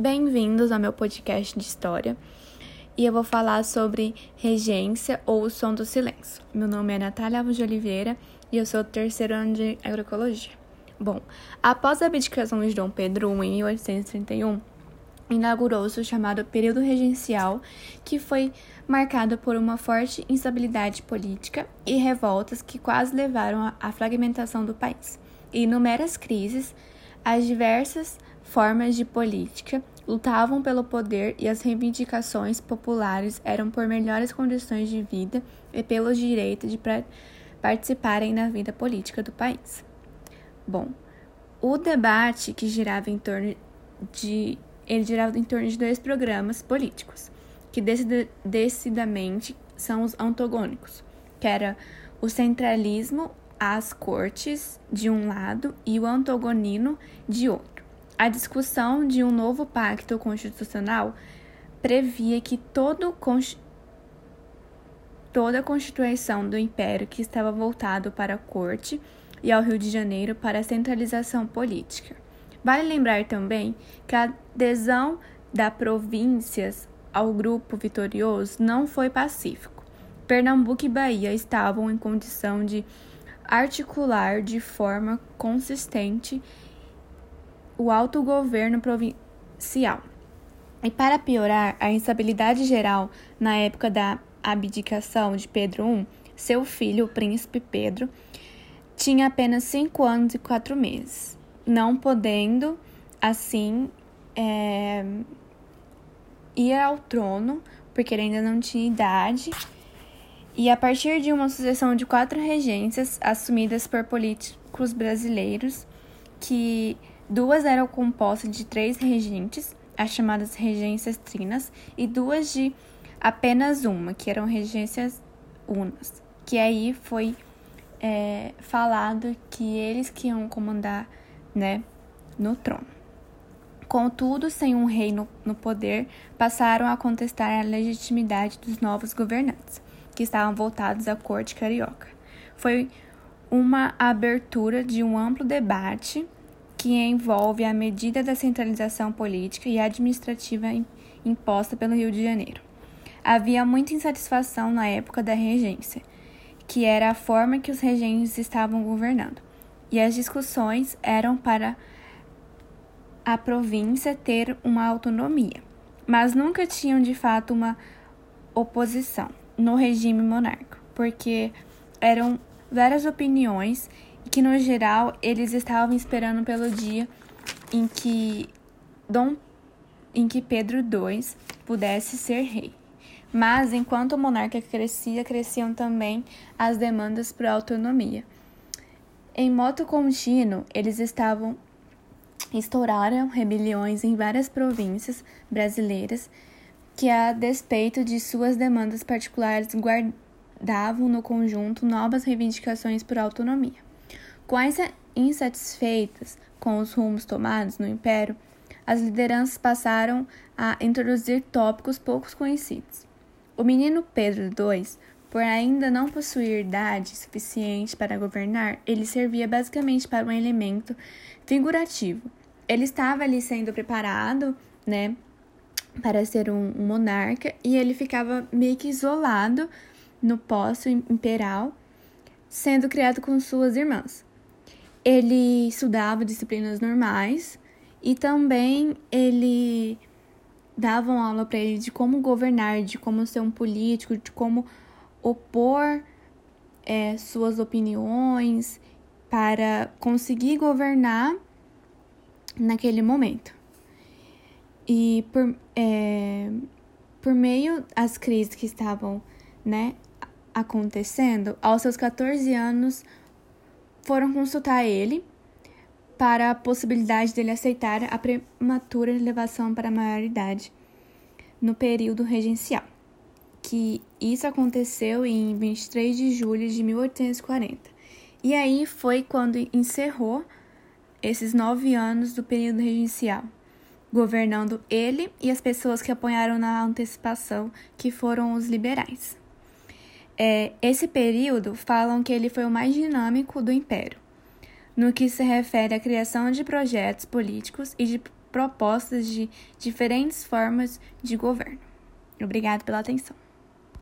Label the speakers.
Speaker 1: Bem-vindos ao meu podcast de história e eu vou falar sobre regência ou o som do silêncio. Meu nome é Natália Alves de Oliveira e eu sou terceiro ano de agroecologia. Bom, após a abdicação de Dom Pedro I em 1831, inaugurou-se o chamado período regencial, que foi marcado por uma forte instabilidade política e revoltas que quase levaram à fragmentação do país. E inúmeras crises, as diversas formas de política lutavam pelo poder e as reivindicações populares eram por melhores condições de vida e pelo direito de participarem na vida política do país. Bom, o debate que girava em torno de ele girava em torno de dois programas políticos, que decididamente são os antagônicos, que era o centralismo às cortes de um lado e o antagonino de outro. A discussão de um novo pacto constitucional previa que todo toda a constituição do império que estava voltado para a corte e ao Rio de Janeiro para a centralização política. Vale lembrar também que a adesão das províncias ao grupo vitorioso não foi pacífico. Pernambuco e Bahia estavam em condição de articular de forma consistente o autogoverno provincial. E para piorar a instabilidade geral na época da abdicação de Pedro I, seu filho, o príncipe Pedro, tinha apenas cinco anos e quatro meses, não podendo, assim, é, ir ao trono, porque ele ainda não tinha idade. E a partir de uma sucessão de quatro regências assumidas por políticos brasileiros, que Duas eram compostas de três regentes, as chamadas regências trinas, e duas de apenas uma, que eram regências unas. Que aí foi é, falado que eles que iam comandar né, no trono. Contudo, sem um rei no, no poder, passaram a contestar a legitimidade dos novos governantes, que estavam voltados à corte carioca. Foi uma abertura de um amplo debate que envolve a medida da centralização política e administrativa imposta pelo Rio de Janeiro. Havia muita insatisfação na época da regência, que era a forma que os regentes estavam governando, e as discussões eram para a província ter uma autonomia, mas nunca tinham de fato uma oposição no regime monárquico, porque eram várias opiniões que no geral eles estavam esperando pelo dia em que Dom em que Pedro II pudesse ser rei. Mas enquanto o monarca crescia, cresciam também as demandas por autonomia. Em moto contínuo, eles estavam estouraram rebeliões em várias províncias brasileiras que, a despeito de suas demandas particulares, guardavam no conjunto novas reivindicações por autonomia. Quais insatisfeitas com os rumos tomados no Império, as lideranças passaram a introduzir tópicos poucos conhecidos. O menino Pedro II, por ainda não possuir idade suficiente para governar, ele servia basicamente para um elemento figurativo. Ele estava ali sendo preparado, né, para ser um, um monarca e ele ficava meio que isolado no posto imperial, sendo criado com suas irmãs. Ele estudava disciplinas normais e também ele davam aula para ele de como governar, de como ser um político, de como opor é, suas opiniões para conseguir governar naquele momento. E por, é, por meio das crises que estavam né, acontecendo, aos seus 14 anos, foram consultar ele para a possibilidade dele aceitar a prematura elevação para a maioridade no período regencial, que isso aconteceu em 23 de julho de 1840. E aí foi quando encerrou esses nove anos do período regencial, governando ele e as pessoas que apoiaram na antecipação, que foram os liberais. É, esse período falam que ele foi o mais dinâmico do Império, no que se refere à criação de projetos políticos e de propostas de diferentes formas de governo. Obrigado pela atenção.